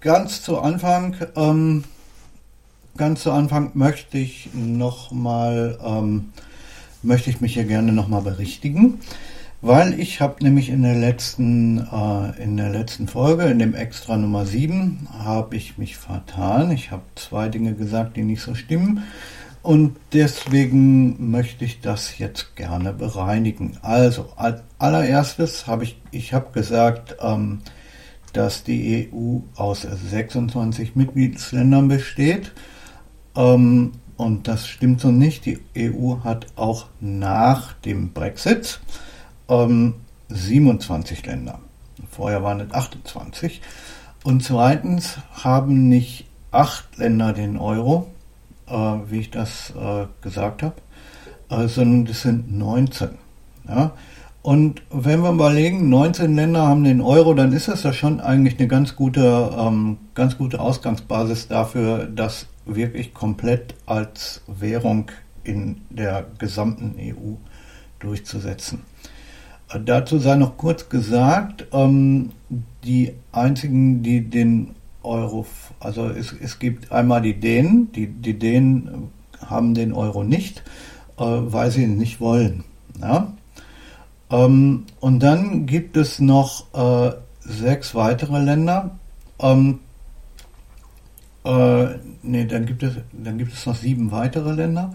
ganz zu Anfang, ähm, ganz zu Anfang möchte ich noch mal, ähm, möchte ich mich hier gerne noch mal berichtigen, weil ich habe nämlich in der letzten, äh, in der letzten Folge, in dem Extra Nummer 7, habe ich mich vertan. Ich habe zwei Dinge gesagt, die nicht so stimmen. Und deswegen möchte ich das jetzt gerne bereinigen. Also, als allererstes habe ich, ich habe gesagt, ähm, dass die EU aus 26 Mitgliedsländern besteht. Ähm, und das stimmt so nicht. Die EU hat auch nach dem Brexit ähm, 27 Länder. Vorher waren es 28. Und zweitens haben nicht acht Länder den Euro, äh, wie ich das äh, gesagt habe, äh, sondern das sind 19. Ja? Und wenn wir überlegen, 19 Länder haben den Euro, dann ist das ja schon eigentlich eine ganz gute, ähm, ganz gute Ausgangsbasis dafür, das wirklich komplett als Währung in der gesamten EU durchzusetzen. Äh, dazu sei noch kurz gesagt, ähm, die einzigen, die den Euro, also es, es gibt einmal die Dänen, die, die Dänen haben den Euro nicht, äh, weil sie ihn nicht wollen. Ja? Ähm, und dann gibt es noch äh, sechs weitere Länder. Ähm, äh, nee, dann gibt es, dann gibt es noch sieben weitere Länder,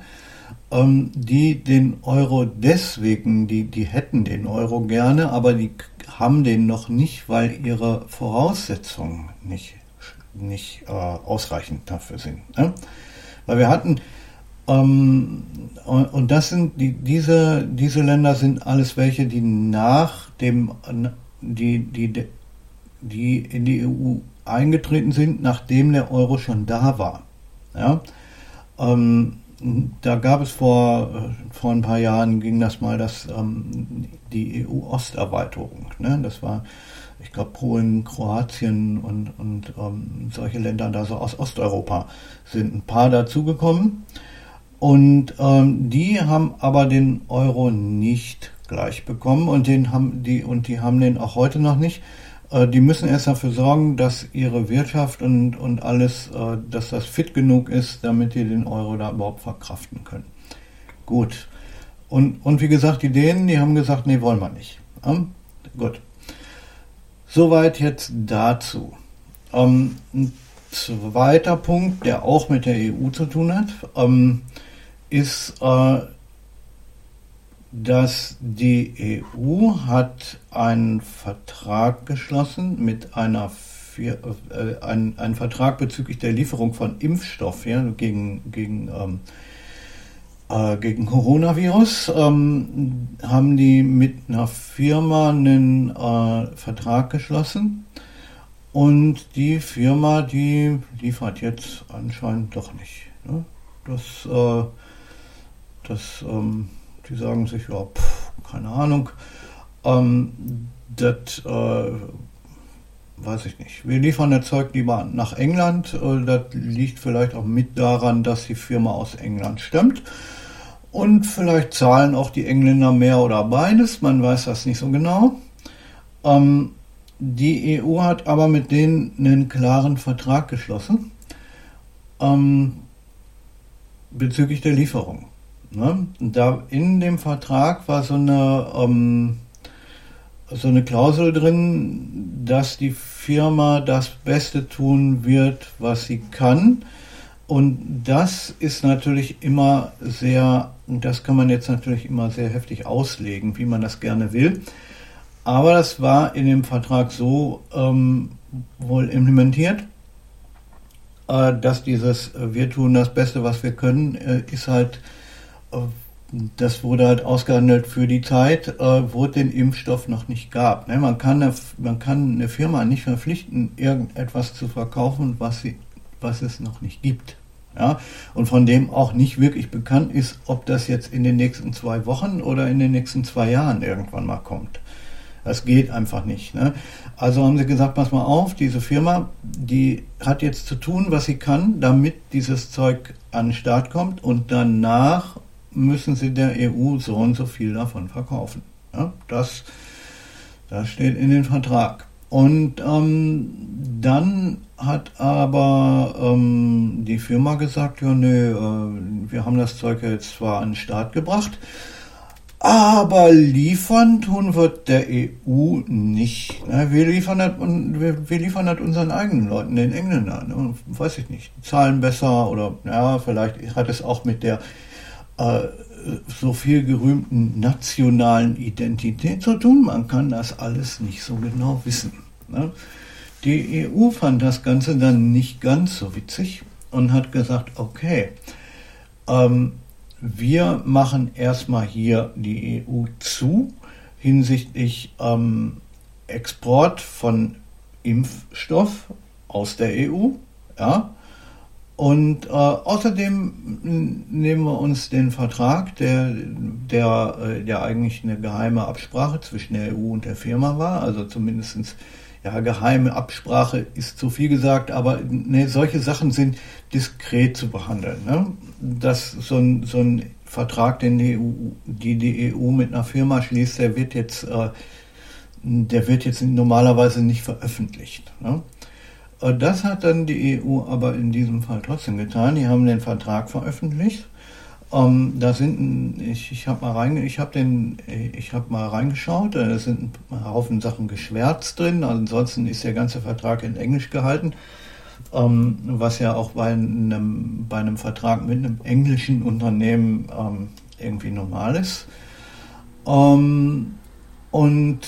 ähm, die den Euro deswegen, die, die hätten den Euro gerne, aber die haben den noch nicht, weil ihre Voraussetzungen nicht, nicht äh, ausreichend dafür sind. Ne? Weil wir hatten ähm, und das sind die, diese, diese Länder sind alles welche, die nach dem, die, die, die in die EU eingetreten sind, nachdem der Euro schon da war. Ja? Ähm, da gab es vor, vor ein paar Jahren ging das mal, dass ähm, die EU-Osterweiterung, ne? das war, ich glaube, Polen, Kroatien und, und ähm, solche Länder da so aus Osteuropa sind ein paar dazugekommen. Und ähm, die haben aber den Euro nicht gleich bekommen und den haben die und die haben den auch heute noch nicht. Äh, die müssen erst dafür sorgen, dass ihre Wirtschaft und, und alles, äh, dass das fit genug ist, damit die den Euro da überhaupt verkraften können. Gut. Und, und wie gesagt, die Dänen, die haben gesagt, nee, wollen wir nicht. Ähm, gut. Soweit jetzt dazu. Ähm, ein zweiter Punkt, der auch mit der EU zu tun hat. Ähm, ist, äh, dass die EU hat einen Vertrag geschlossen mit einer vier, äh, ein, einen Vertrag bezüglich der Lieferung von Impfstoff ja, gegen, gegen, ähm, äh, gegen Coronavirus. Ähm, haben die mit einer Firma einen äh, Vertrag geschlossen. Und die Firma, die liefert jetzt anscheinend doch nicht. Ne? Das äh, das, ähm, die sagen sich, ja, pff, keine Ahnung. Ähm, das äh, weiß ich nicht. Wir liefern das Zeug lieber nach England. Äh, das liegt vielleicht auch mit daran, dass die Firma aus England stammt. Und vielleicht zahlen auch die Engländer mehr oder beides. Man weiß das nicht so genau. Ähm, die EU hat aber mit denen einen klaren Vertrag geschlossen ähm, bezüglich der Lieferung. Ne? Da in dem Vertrag war so eine, ähm, so eine Klausel drin, dass die Firma das Beste tun wird, was sie kann. Und das ist natürlich immer sehr, das kann man jetzt natürlich immer sehr heftig auslegen, wie man das gerne will. Aber das war in dem Vertrag so ähm, wohl implementiert, äh, dass dieses äh, Wir tun das Beste, was wir können, äh, ist halt das wurde halt ausgehandelt für die Zeit, äh, wo es den Impfstoff noch nicht gab. Ne? Man, kann eine, man kann eine Firma nicht verpflichten, irgendetwas zu verkaufen, was, sie, was es noch nicht gibt. Ja? Und von dem auch nicht wirklich bekannt ist, ob das jetzt in den nächsten zwei Wochen oder in den nächsten zwei Jahren irgendwann mal kommt. Das geht einfach nicht. Ne? Also haben sie gesagt, pass mal auf, diese Firma, die hat jetzt zu tun, was sie kann, damit dieses Zeug an den Start kommt und danach müssen sie der EU so und so viel davon verkaufen. Ja? Das, das steht in den Vertrag. Und ähm, dann hat aber ähm, die Firma gesagt, ja, nee, äh, wir haben das Zeug jetzt zwar an den Start gebracht, aber liefern tun wir der EU nicht. Wir liefern das, wir, wir liefern das unseren eigenen Leuten, den Engländern. Ne? Weiß ich nicht. Zahlen besser oder ja, vielleicht hat es auch mit der äh, so viel gerühmten nationalen Identität zu tun. Man kann das alles nicht so genau wissen. Ne? Die EU fand das Ganze dann nicht ganz so witzig und hat gesagt, okay, ähm, wir machen erstmal hier die EU zu hinsichtlich ähm, Export von Impfstoff aus der EU. Ja? Und äh, außerdem nehmen wir uns den Vertrag, der, der, äh, der eigentlich eine geheime Absprache zwischen der EU und der Firma war, also zumindest ja, geheime Absprache ist zu viel gesagt, aber ne, solche Sachen sind diskret zu behandeln. Ne? Dass so ein, so ein Vertrag, den die EU, die, die EU mit einer Firma schließt, der wird jetzt, äh, der wird jetzt normalerweise nicht veröffentlicht. Ne? Äh, das hat dann die EU aber in diesem Fall trotzdem getan. Die haben den Vertrag veröffentlicht. Ähm, da sind, ich, ich habe mal rein, ich habe den, ich habe mal reingeschaut. Da sind ein Haufen Sachen geschwärzt drin. Ansonsten ist der ganze Vertrag in Englisch gehalten, ähm, was ja auch bei einem, bei einem Vertrag mit einem englischen Unternehmen ähm, irgendwie normal ist. Ähm, und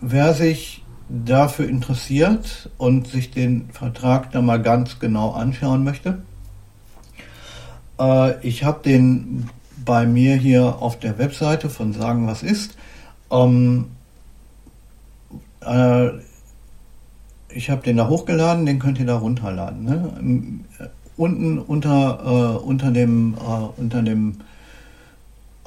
wer sich dafür interessiert und sich den Vertrag da mal ganz genau anschauen möchte, äh, ich habe den bei mir hier auf der Webseite von Sagen was ist. Ähm, äh, ich habe den da hochgeladen, den könnt ihr da runterladen. Ne? Unten unter, äh, unter dem, äh, unter dem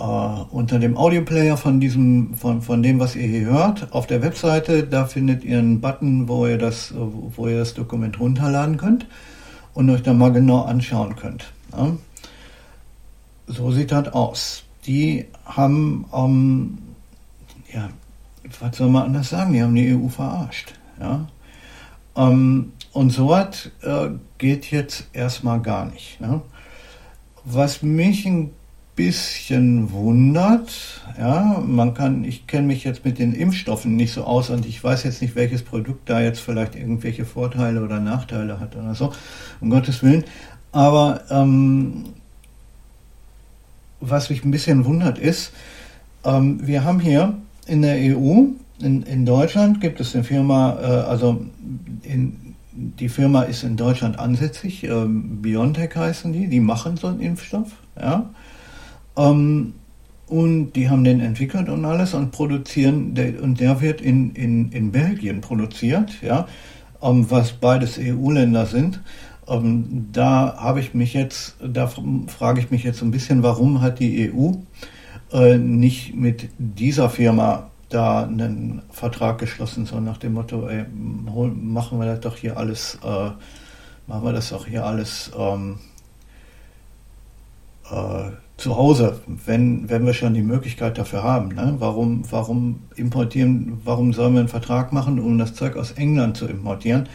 äh, unter dem Audioplayer von diesem, von, von dem, was ihr hier hört, auf der Webseite, da findet ihr einen Button, wo ihr das, wo ihr das Dokument runterladen könnt und euch da mal genau anschauen könnt. Ja? So sieht das aus. Die haben, ähm, ja, was soll man anders sagen? Die haben die EU verarscht. Ja? Ähm, und so was äh, geht jetzt erstmal gar nicht. Ne? Was mich ein bisschen wundert, ja, man kann, ich kenne mich jetzt mit den Impfstoffen nicht so aus und ich weiß jetzt nicht, welches Produkt da jetzt vielleicht irgendwelche Vorteile oder Nachteile hat oder so, um Gottes Willen. Aber ähm, was mich ein bisschen wundert ist, ähm, wir haben hier in der EU, in, in Deutschland gibt es eine Firma, äh, also in, die Firma ist in Deutschland ansässig, äh, BioNTech heißen die, die machen so einen Impfstoff, ja. Ähm, und die haben den entwickelt und alles und produzieren, der, und der wird in, in, in Belgien produziert, ja, ähm, was beides EU-Länder sind. Ähm, da habe ich mich jetzt, da frage ich mich jetzt ein bisschen, warum hat die EU äh, nicht mit dieser Firma da einen Vertrag geschlossen, so nach dem Motto, ey, machen wir das doch hier alles, äh, machen wir das doch hier alles ähm, äh, zu Hause, wenn, wenn wir schon die Möglichkeit dafür haben. Ne? Warum, warum importieren, warum sollen wir einen Vertrag machen, um das Zeug aus England zu importieren?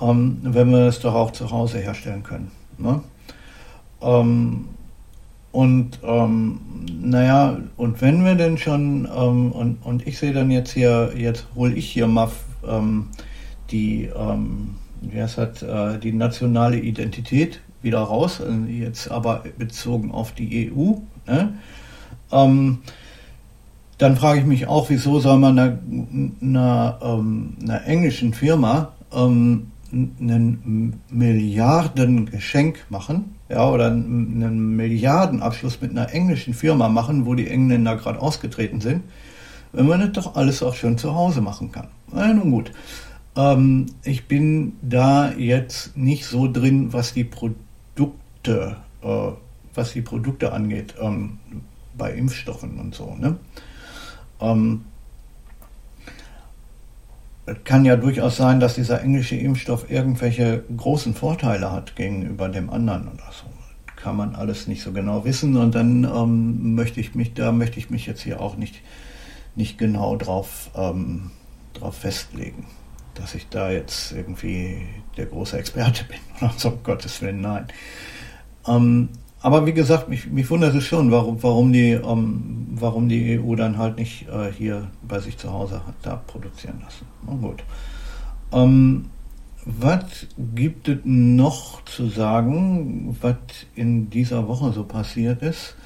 ähm, wenn wir es doch auch zu Hause herstellen können. Ne? Ähm, und ähm, naja, und wenn wir denn schon, ähm, und, und ich sehe dann jetzt hier, jetzt hole ich hier mal ähm, die, ähm, wie heißt das, äh, die nationale Identität wieder raus, äh, jetzt aber bezogen auf die EU. Ne? Ähm, dann frage ich mich auch, wieso soll man einer, einer, ähm, einer englischen Firma ähm, einen Milliardengeschenk machen, ja, oder einen Milliardenabschluss mit einer englischen Firma machen, wo die Engländer gerade ausgetreten sind, wenn man das doch alles auch schon zu Hause machen kann. Na nun gut. Ähm, ich bin da jetzt nicht so drin, was die Produkte, äh, was die Produkte angeht, ähm, bei Impfstoffen und so. Ne? Ähm, kann ja durchaus sein, dass dieser englische Impfstoff irgendwelche großen Vorteile hat gegenüber dem anderen oder so. Kann man alles nicht so genau wissen und dann ähm, möchte ich mich, da möchte ich mich jetzt hier auch nicht, nicht genau drauf, ähm, drauf festlegen, dass ich da jetzt irgendwie der große Experte bin oder so, um Gottes Willen, nein. Ähm, aber wie gesagt, mich, mich wundert es schon, warum, warum, die, ähm, warum die EU dann halt nicht äh, hier bei sich zu Hause hat, da produzieren lassen. Na gut. Ähm, was gibt es noch zu sagen, was in dieser Woche so passiert ist?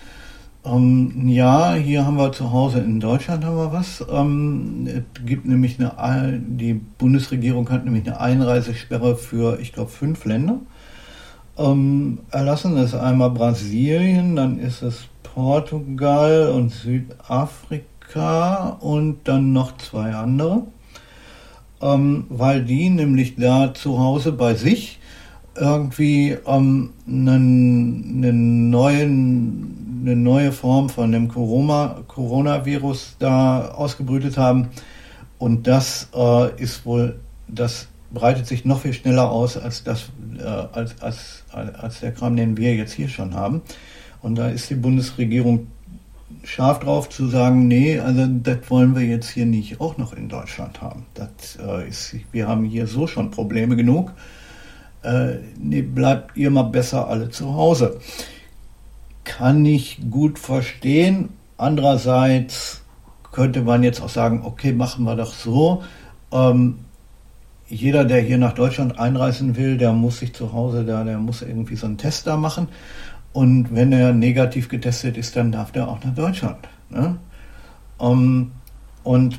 Ähm, ja, hier haben wir zu Hause in Deutschland haben wir was. Ähm, es gibt nämlich eine, die Bundesregierung hat nämlich eine Einreisesperre für, ich glaube, fünf Länder ähm, erlassen. Das ist einmal Brasilien, dann ist es Portugal und Südafrika und dann noch zwei andere, ähm, weil die nämlich da zu Hause bei sich irgendwie ähm, einen, einen neuen, eine neue Form von dem Corona, Coronavirus da ausgebrütet haben. Und das äh, ist wohl das breitet sich noch viel schneller aus als, das, äh, als, als, als der Kram, den wir jetzt hier schon haben. Und da ist die Bundesregierung scharf drauf zu sagen, nee, also das wollen wir jetzt hier nicht auch noch in Deutschland haben. Das äh, ist, wir haben hier so schon Probleme genug. Äh, nee, bleibt ihr mal besser alle zu Hause. Kann ich gut verstehen. Andererseits könnte man jetzt auch sagen, okay, machen wir doch so. Ähm, jeder, der hier nach Deutschland einreisen will, der muss sich zu Hause da, der muss irgendwie so einen Test da machen. Und wenn er negativ getestet ist, dann darf der auch nach Deutschland. Ne? Ähm, und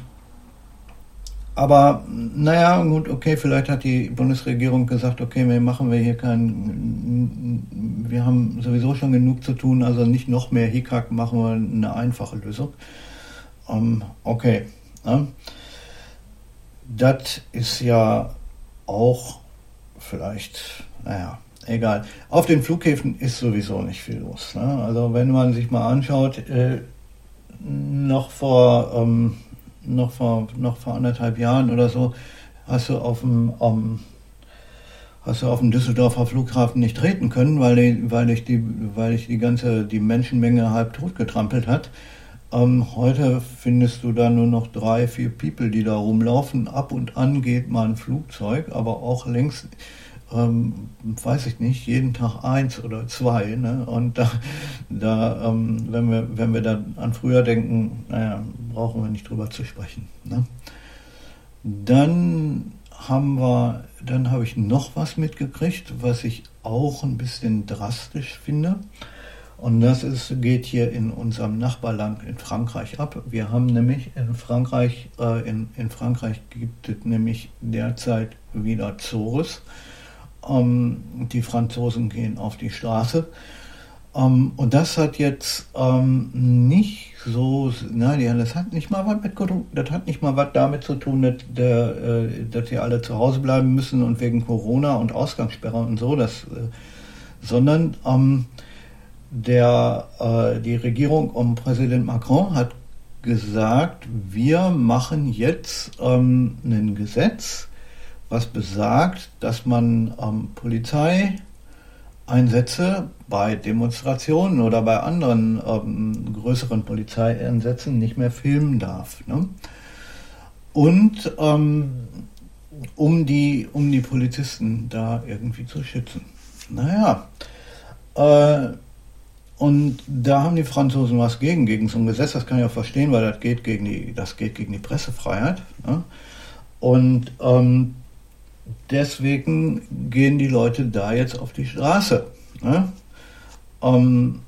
aber naja, gut, okay, vielleicht hat die Bundesregierung gesagt, okay, wir machen wir hier keinen, wir haben sowieso schon genug zu tun, also nicht noch mehr Hickhack, machen wir eine einfache Lösung. Ähm, okay. Ne? das ist ja auch vielleicht, naja, egal. Auf den Flughäfen ist sowieso nicht viel los. Ne? Also wenn man sich mal anschaut, äh, noch vor ähm, noch vor noch vor anderthalb Jahren oder so hast du auf dem um, hast du auf dem Düsseldorfer Flughafen nicht treten können, weil die, weil ich die weil ich die ganze die Menschenmenge halb tot getrampelt hat. Ähm, heute findest du da nur noch drei, vier People, die da rumlaufen. Ab und an geht mal ein Flugzeug, aber auch längst, ähm, weiß ich nicht, jeden Tag eins oder zwei. Ne? Und da, da ähm, wenn, wir, wenn wir da an früher denken, naja, brauchen wir nicht drüber zu sprechen. Ne? Dann haben wir, dann habe ich noch was mitgekriegt, was ich auch ein bisschen drastisch finde. Und das ist, geht hier in unserem Nachbarland in Frankreich ab. Wir haben nämlich in Frankreich, äh, in, in Frankreich gibt es nämlich derzeit wieder Zores. Ähm, die Franzosen gehen auf die Straße. Ähm, und das hat jetzt ähm, nicht so, nein, das hat nicht mal was mit, das hat nicht mal was damit zu tun, dass, der, äh, dass die alle zu Hause bleiben müssen und wegen Corona und Ausgangssperre und so, das, äh, sondern ähm, der, äh, die Regierung um Präsident Macron hat gesagt, wir machen jetzt ähm, ein Gesetz, was besagt, dass man ähm, Polizeieinsätze bei Demonstrationen oder bei anderen ähm, größeren Polizeieinsätzen nicht mehr filmen darf. Ne? Und ähm, um, die, um die Polizisten da irgendwie zu schützen. Naja, äh, und da haben die Franzosen was gegen, gegen so ein Gesetz, das kann ich auch verstehen, weil das geht gegen die, das geht gegen die Pressefreiheit. Ne? Und ähm, deswegen gehen die Leute da jetzt auf die Straße. Ne? Ähm,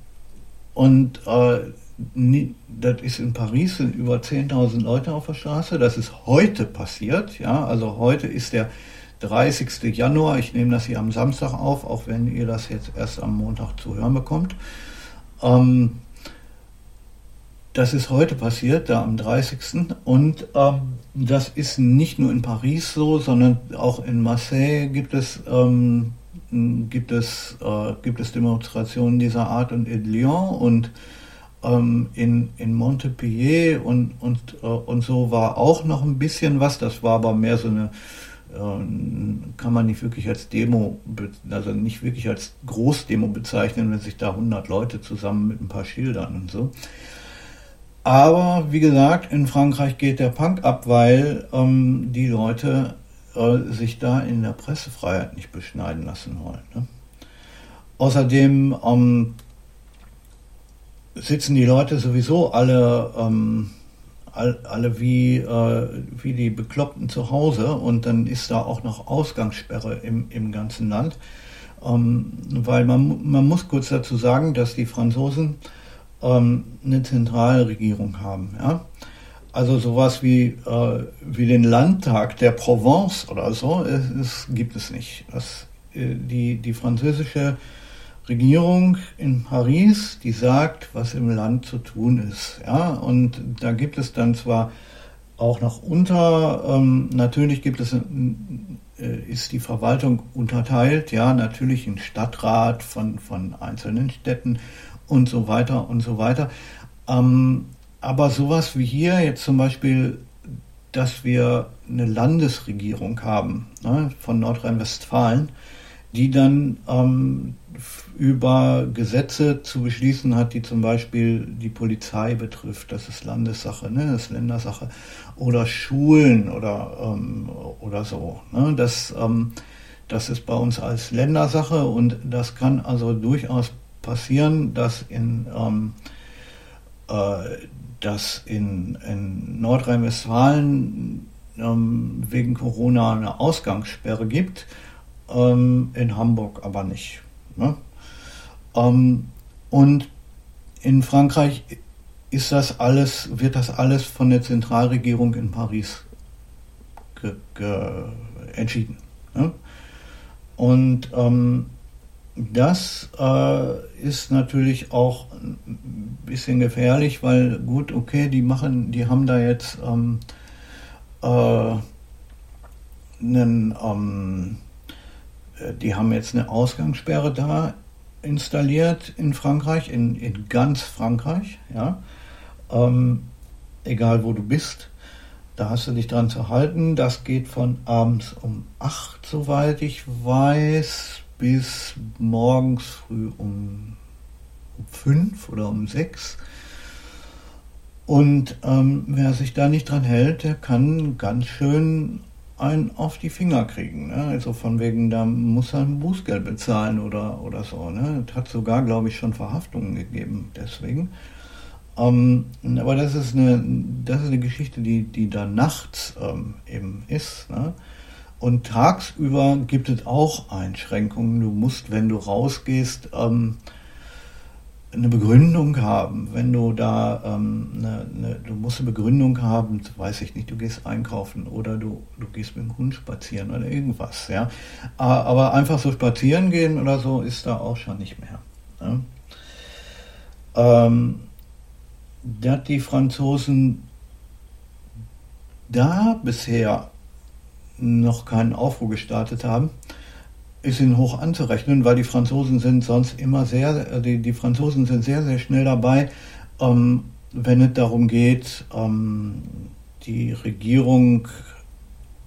und äh, nie, das ist in Paris, sind über 10.000 Leute auf der Straße. Das ist heute passiert. Ja? Also heute ist der 30. Januar. Ich nehme das hier am Samstag auf, auch wenn ihr das jetzt erst am Montag zu hören bekommt. Ähm, das ist heute passiert, da am 30. Und ähm, das ist nicht nur in Paris so, sondern auch in Marseille gibt es, ähm, gibt es, äh, gibt es Demonstrationen dieser Art und in Lyon und ähm, in, in Montpellier und, und, äh, und so war auch noch ein bisschen was. Das war aber mehr so eine, äh, kann man nicht wirklich als Demo, also nicht wirklich als Großdemo bezeichnen, wenn sich da 100 Leute zusammen mit ein paar Schildern und so. Aber wie gesagt, in Frankreich geht der Punk ab, weil ähm, die Leute äh, sich da in der Pressefreiheit nicht beschneiden lassen wollen. Ne? Außerdem ähm, sitzen die Leute sowieso alle, ähm, all, alle wie, äh, wie die Bekloppten zu Hause und dann ist da auch noch Ausgangssperre im, im ganzen Land. Ähm, weil man, man muss kurz dazu sagen, dass die Franzosen ähm, eine Zentralregierung haben. Ja? Also sowas wie, äh, wie den Landtag der Provence oder so, es, es gibt es nicht. Das, äh, die, die französische Regierung in Paris, die sagt, was im Land zu tun ist. Ja, und da gibt es dann zwar auch noch unter, ähm, natürlich gibt es, äh, ist die Verwaltung unterteilt, ja, natürlich in Stadtrat von, von einzelnen Städten und so weiter und so weiter. Ähm, aber sowas wie hier jetzt zum Beispiel, dass wir eine Landesregierung haben ne, von Nordrhein-Westfalen, die dann ähm, über Gesetze zu beschließen hat, die zum Beispiel die Polizei betrifft. Das ist Landessache, ne? das ist Ländersache. Oder Schulen oder, ähm, oder so. Ne? Das, ähm, das ist bei uns als Ländersache und das kann also durchaus passieren, dass in, ähm, äh, in, in Nordrhein-Westfalen ähm, wegen Corona eine Ausgangssperre gibt ähm, in Hamburg aber nicht. Ne? Ähm, und in Frankreich ist das alles, wird das alles von der Zentralregierung in Paris entschieden. Ne? Und ähm, das äh, ist natürlich auch ein bisschen gefährlich, weil gut, okay, die machen, die haben da jetzt ähm, äh, einen ähm, äh, die haben jetzt eine Ausgangssperre da installiert in Frankreich, in, in ganz Frankreich, ja. Ähm, egal wo du bist, da hast du dich dran zu halten. Das geht von abends um 8, soweit ich weiß, bis morgens früh um, um 5 oder um 6. Und ähm, wer sich da nicht dran hält, der kann ganz schön einen auf die Finger kriegen. Ne? Also von wegen, da muss er ein Bußgeld bezahlen oder, oder so. Ne? Hat sogar, glaube ich, schon Verhaftungen gegeben deswegen. Ähm, aber das ist eine, das ist eine Geschichte, die, die da nachts ähm, eben ist. Ne? Und tagsüber gibt es auch Einschränkungen. Du musst, wenn du rausgehst, ähm, eine Begründung haben. Wenn du da, ähm, eine, eine, du musst eine Begründung haben, weiß ich nicht, du gehst einkaufen oder du, du gehst mit dem Hund spazieren oder irgendwas, ja. Aber einfach so spazieren gehen oder so ist da auch schon nicht mehr. Ja? Ähm, dass die Franzosen da bisher noch keinen Aufruhr gestartet haben, ist ihnen hoch anzurechnen, weil die Franzosen sind sonst immer sehr, äh, die, die Franzosen sind sehr, sehr schnell dabei, ähm, wenn es darum geht, ähm, die Regierung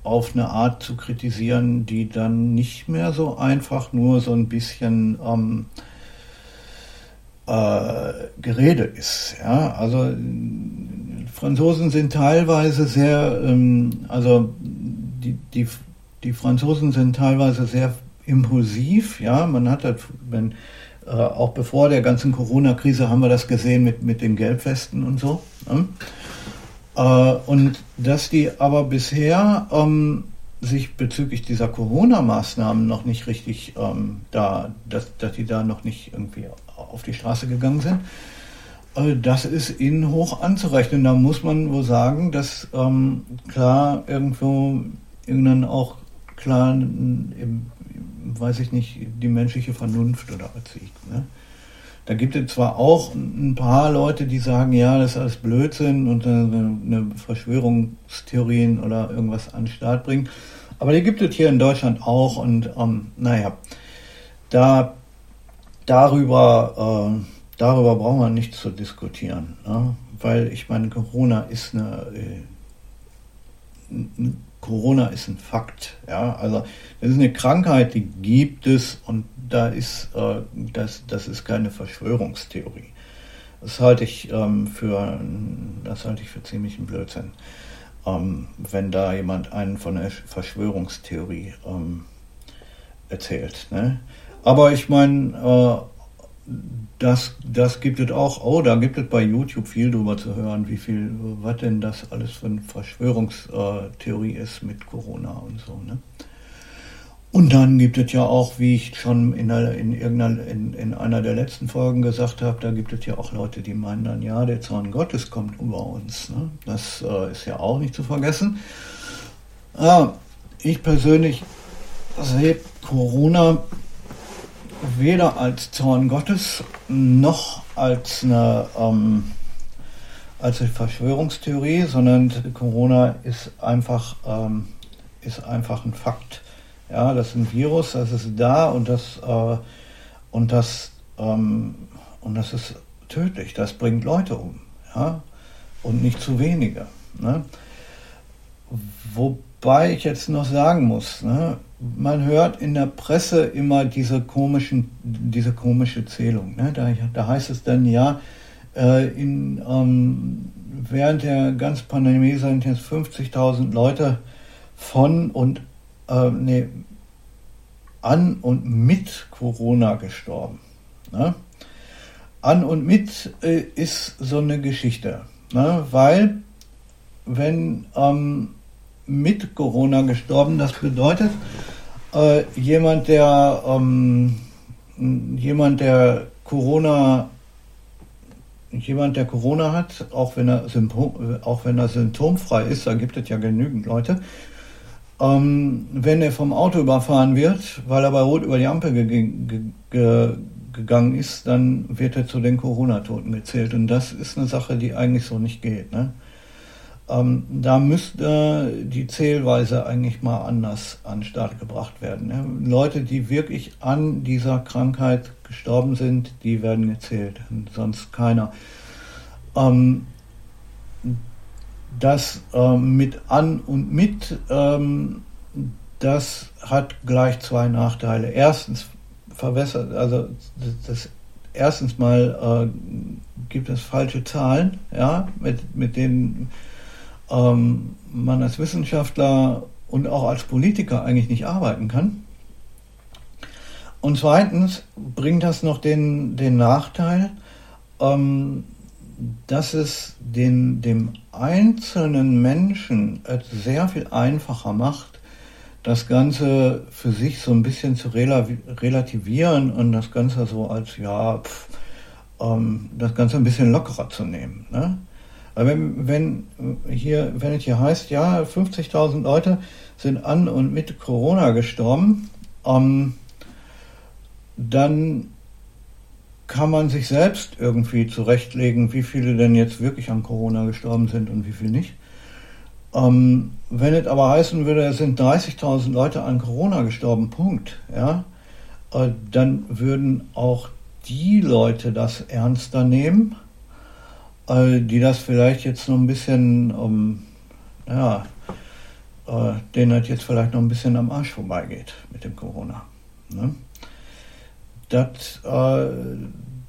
auf eine Art zu kritisieren, die dann nicht mehr so einfach nur so ein bisschen ähm, äh, Gerede ist. Ja? Also Franzosen sind teilweise sehr, ähm, also die, die, die Franzosen sind teilweise sehr impulsiv, ja, man hat das, wenn, äh, auch bevor der ganzen Corona-Krise haben wir das gesehen mit, mit den Gelbwesten und so. Ne? Äh, und dass die aber bisher ähm, sich bezüglich dieser Corona-Maßnahmen noch nicht richtig ähm, da, dass, dass die da noch nicht irgendwie auf die Straße gegangen sind, äh, das ist ihnen hoch anzurechnen. Da muss man wohl sagen, dass ähm, klar irgendwo irgendwann auch klar im weiß ich nicht, die menschliche Vernunft oder was ich. Ne? Da gibt es zwar auch ein paar Leute, die sagen, ja, das ist alles Blödsinn und eine Verschwörungstheorien oder irgendwas an den Start bringen. Aber die gibt es hier in Deutschland auch und ähm, naja, da darüber darüber brauchen wir nicht zu diskutieren, ne? weil ich meine, Corona ist eine, äh, Corona ist ein Fakt, ja, also das ist eine Krankheit, die gibt es und da ist, äh, das, das ist keine Verschwörungstheorie. Das halte ich ähm, für, das halte ich für ziemlichen Blödsinn, ähm, wenn da jemand einen von der Verschwörungstheorie ähm, erzählt. Ne? Aber ich meine, äh, das, das gibt es auch, oh, da gibt es bei YouTube viel drüber zu hören, wie viel, was denn das alles für eine Verschwörungstheorie ist mit Corona und so. Ne? Und dann gibt es ja auch, wie ich schon in, einer, in, irgendeiner, in, in einer der letzten Folgen gesagt habe, da gibt es ja auch Leute, die meinen dann, ja, der Zorn Gottes kommt über uns. Ne? Das äh, ist ja auch nicht zu vergessen. Ah, ich persönlich sehe Corona weder als Zorn Gottes noch als eine, ähm, als eine Verschwörungstheorie, sondern Corona ist einfach, ähm, ist einfach ein Fakt. Ja, das ist ein Virus, das ist da und das, äh, und das, ähm, und das ist tödlich, das bringt Leute um. Ja? Und nicht zu wenige. Ne? Wobei ich jetzt noch sagen muss, ne? Man hört in der Presse immer diese, komischen, diese komische Zählung. Ne? Da, da heißt es dann, ja, äh, in, ähm, während der ganzen Pandemie sind jetzt 50.000 Leute von und äh, nee, an und mit Corona gestorben. Ne? An und mit äh, ist so eine Geschichte, ne? weil wenn ähm, mit Corona gestorben, das bedeutet, äh, jemand, der ähm, jemand, der Corona jemand, der Corona hat, auch wenn er, Symptom, auch wenn er symptomfrei ist, da gibt es ja genügend Leute, ähm, wenn er vom Auto überfahren wird, weil er bei Rot über die Ampel ge ge ge gegangen ist, dann wird er zu den Corona-Toten gezählt. Und das ist eine Sache, die eigentlich so nicht geht. Ne? Ähm, da müsste die Zählweise eigentlich mal anders an den Start gebracht werden. Ne? Leute, die wirklich an dieser Krankheit gestorben sind, die werden gezählt, sonst keiner. Ähm, das äh, mit an und mit, ähm, das hat gleich zwei Nachteile. Erstens verwässert, also das, das erstens mal äh, gibt es falsche Zahlen, ja, mit, mit denen ähm, man als Wissenschaftler und auch als Politiker eigentlich nicht arbeiten kann. Und zweitens bringt das noch den, den Nachteil, ähm, dass es den, dem einzelnen Menschen sehr viel einfacher macht, das Ganze für sich so ein bisschen zu relativieren und das Ganze so als, ja, pf, ähm, das Ganze ein bisschen lockerer zu nehmen. Ne? Weil wenn, wenn, hier, wenn es hier heißt, ja, 50.000 Leute sind an und mit Corona gestorben, ähm, dann kann man sich selbst irgendwie zurechtlegen, wie viele denn jetzt wirklich an Corona gestorben sind und wie viele nicht. Ähm, wenn es aber heißen würde, es sind 30.000 Leute an Corona gestorben, Punkt, ja, äh, dann würden auch die Leute das ernster nehmen, die das vielleicht jetzt noch ein bisschen, ähm, ja, äh, denen das jetzt vielleicht noch ein bisschen am Arsch vorbeigeht mit dem Corona. Ne? das, äh,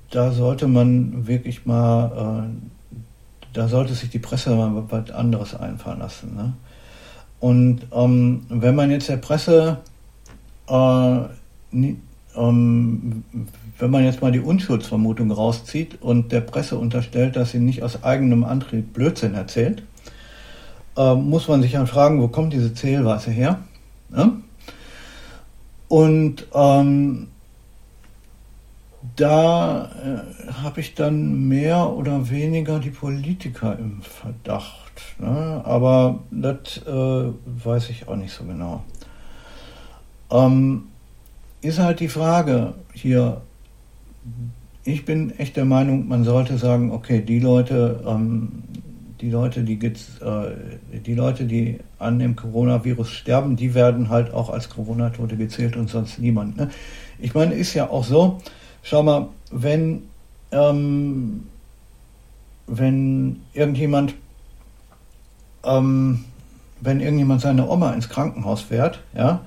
da sollte man wirklich mal, äh, da sollte sich die Presse mal was anderes einfallen lassen. Ne? Und ähm, wenn man jetzt der Presse, äh, ähm, wenn man jetzt mal die Unschuldsvermutung rauszieht und der Presse unterstellt, dass sie nicht aus eigenem Antrieb Blödsinn erzählt, äh, muss man sich dann fragen, wo kommt diese Zählweise her? Ne? Und ähm, da äh, habe ich dann mehr oder weniger die Politiker im Verdacht. Ne? Aber das äh, weiß ich auch nicht so genau. Ähm, ist halt die Frage hier, ich bin echt der Meinung, man sollte sagen, okay, die Leute, ähm, die Leute, die, äh, die Leute, die an dem Coronavirus sterben, die werden halt auch als Corona-Tote gezählt und sonst niemand. Ne? Ich meine, ist ja auch so, Schau mal, wenn ähm, wenn irgendjemand, ähm, wenn irgendjemand seine Oma ins Krankenhaus fährt, ja,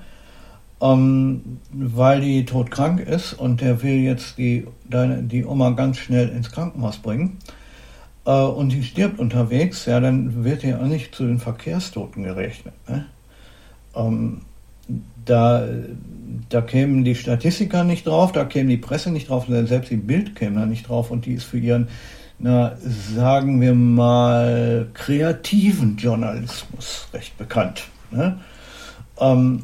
ähm, weil die todkrank ist und der will jetzt die, deine, die Oma ganz schnell ins Krankenhaus bringen äh, und die stirbt unterwegs, ja, dann wird ja auch nicht zu den Verkehrstoten gerechnet. Ne? Ähm, da, da kämen die Statistiker nicht drauf, da käme die Presse nicht drauf, selbst die Bild käme da nicht drauf und die ist für ihren, na, sagen wir mal, kreativen Journalismus recht bekannt. Ne? Ähm,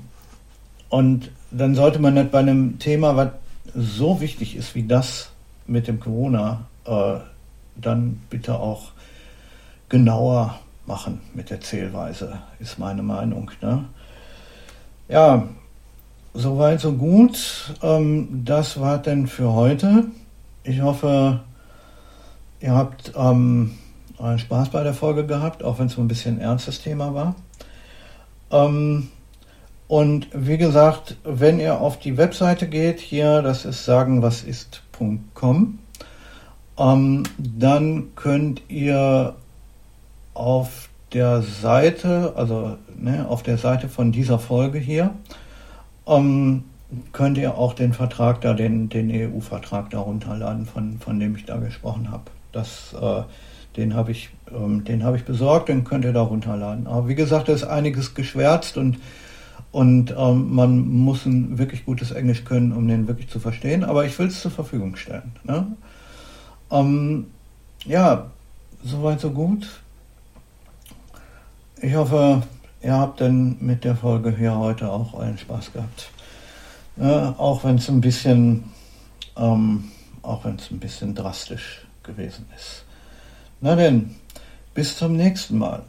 und dann sollte man nicht bei einem Thema, was so wichtig ist wie das mit dem Corona, äh, dann bitte auch genauer machen mit der Zählweise, ist meine Meinung. Ne? Ja, soweit, so gut. Ähm, das war denn für heute. Ich hoffe, ihr habt ähm, einen Spaß bei der Folge gehabt, auch wenn es so ein bisschen ein ernstes Thema war. Ähm, und wie gesagt, wenn ihr auf die Webseite geht, hier, das ist sagenwasist.com, ähm, dann könnt ihr auf der Seite, also ne, auf der Seite von dieser Folge hier, ähm, könnt ihr auch den Vertrag da, den, den EU-Vertrag da runterladen, von, von dem ich da gesprochen habe. Das, äh, den habe ich, ähm, den ich besorgt, den könnt ihr da runterladen. Aber wie gesagt, da ist einiges geschwärzt und und ähm, man muss ein wirklich gutes Englisch können, um den wirklich zu verstehen. Aber ich will es zur Verfügung stellen. Ne? Ähm, ja, soweit so gut. Ich hoffe, ihr habt dann mit der Folge hier heute auch euren Spaß gehabt. Ne? Auch wenn es ein bisschen, ähm, auch wenn es ein bisschen drastisch gewesen ist. Na denn, bis zum nächsten Mal.